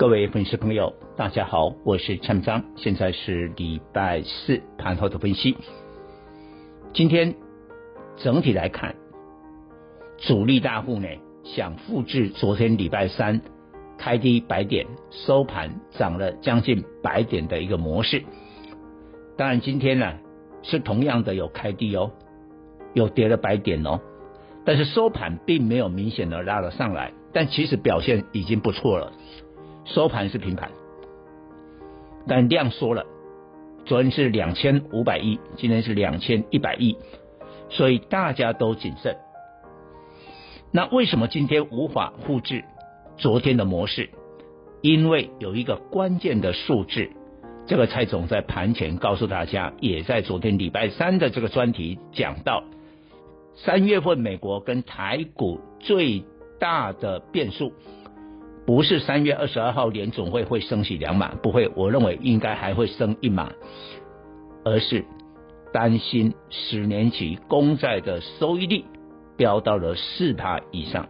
各位粉丝朋友，大家好，我是蔡明彰，现在是礼拜四盘后的分析。今天整体来看，主力大户呢想复制昨天礼拜三开低百点，收盘涨了将近百点的一个模式。当然今天呢是同样的有开低哦，有跌了百点哦，但是收盘并没有明显的拉了上来，但其实表现已经不错了。收盘是平盘，但量缩了。昨天是两千五百亿，今天是两千一百亿，所以大家都谨慎。那为什么今天无法复制昨天的模式？因为有一个关键的数字，这个蔡总在盘前告诉大家，也在昨天礼拜三的这个专题讲到，三月份美国跟台股最大的变数。不是三月二十二号联总会会升息两码，不会，我认为应该还会升一码，而是担心十年期公债的收益率飙到了四趴以上。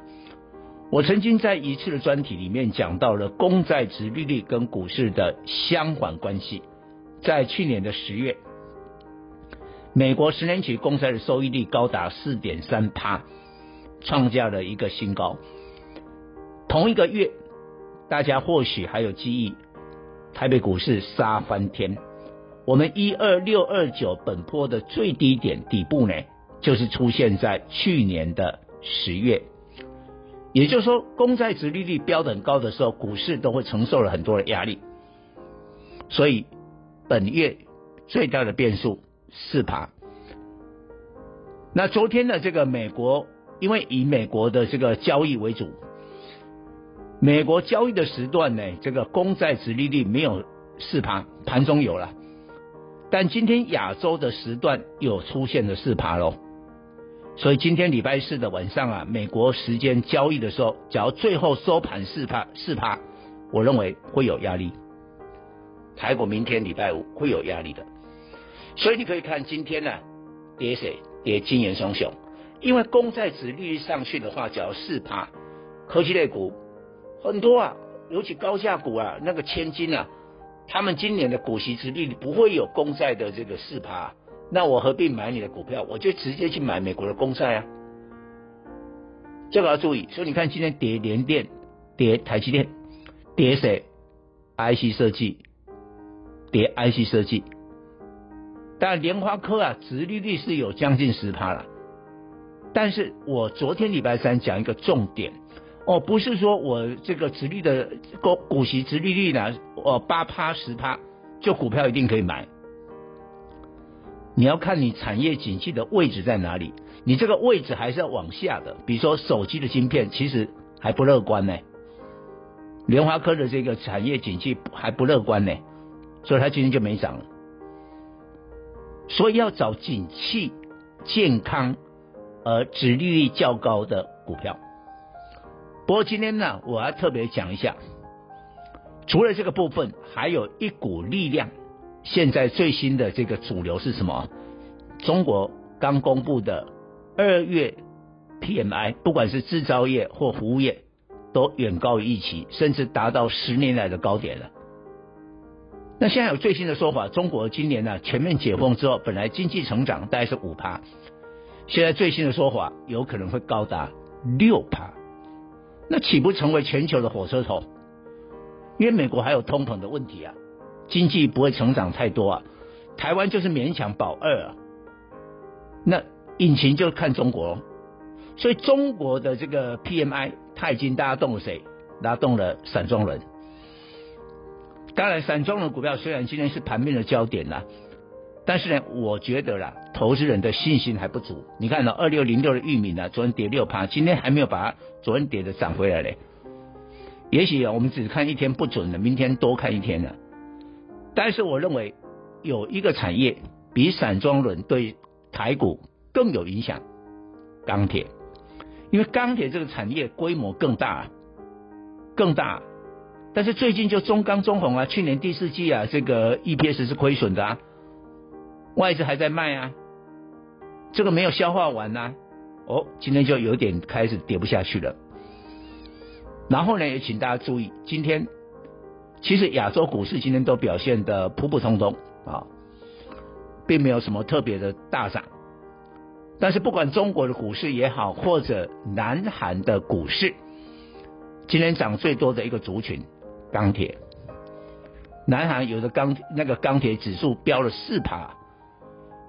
我曾经在一次的专题里面讲到了公债殖利率跟股市的相反关系，在去年的十月，美国十年期公债的收益率高达四点三趴，创下了一个新高。同一个月。大家或许还有记忆，台北股市杀翻天。我们一二六二九本波的最低点底部呢，就是出现在去年的十月。也就是说，公债殖利率标得很高的时候，股市都会承受了很多的压力。所以本月最大的变数四趴。那昨天的这个美国，因为以美国的这个交易为主。美国交易的时段呢，这个公债殖利率没有四趴，盘中有了，但今天亚洲的时段又出现了四趴喽，所以今天礼拜四的晚上啊，美国时间交易的时候，只要最后收盘四趴四趴，我认为会有压力。台股明天礼拜五会有压力的，所以你可以看今天呢、啊，跌谁？跌金圆双雄，因为公债殖利率上去的话，只要四趴，科技类股。很多啊，尤其高价股啊，那个千金啊，他们今年的股息殖利率不会有公债的这个四趴，那我何必买你的股票？我就直接去买美国的公债啊。这个要注意，所以你看今天跌联电，跌台积电，跌谁？IC 设计，跌 IC 设计。但联发科啊，殖利率是有将近十趴了。但是我昨天礼拜三讲一个重点。哦，不是说我这个殖利的股股息殖利率呢，哦八趴十趴，就股票一定可以买。你要看你产业景气的位置在哪里，你这个位置还是要往下的。比如说手机的晶片，其实还不乐观呢。联发科的这个产业景气还不乐观呢，所以它今天就没涨了。所以要找景气健康而殖利率较高的股票。不过今天呢，我要特别讲一下，除了这个部分，还有一股力量。现在最新的这个主流是什么？中国刚公布的二月 PMI，不管是制造业或服务业，都远高于预期，甚至达到十年来的高点了。那现在有最新的说法，中国今年呢全面解封之后，本来经济成长大概是五趴，现在最新的说法有可能会高达六趴。那岂不成为全球的火车头？因为美国还有通膨的问题啊，经济不会成长太多啊，台湾就是勉强保二啊。那引擎就看中国，所以中国的这个 PMI，它已经拉动了谁？拉动了散装轮。当然，散装轮股票虽然今天是盘面的焦点啦。但是呢，我觉得啦，投资人的信心还不足。你看到二六零六的玉米呢，昨天跌六趴，今天还没有把它昨天跌的涨回来嘞。也许啊我们只看一天不准了，明天多看一天了。但是我认为有一个产业比散装轮对台股更有影响，钢铁，因为钢铁这个产业规模更大，更大。但是最近就中钢、中鸿啊，去年第四季啊，这个 EPS 是亏损的啊，外资还在卖啊，这个没有消化完呐、哦，今天就有点开始跌不下去了。然后呢，也请大家注意，今天其实亚洲股市今天都表现得普普通通啊，并没有什么特别的大涨。但是不管中国的股市也好，或者南韩的股市，今天涨最多的一个族群。钢铁，南韩有的钢那个钢铁指数飙了四趴，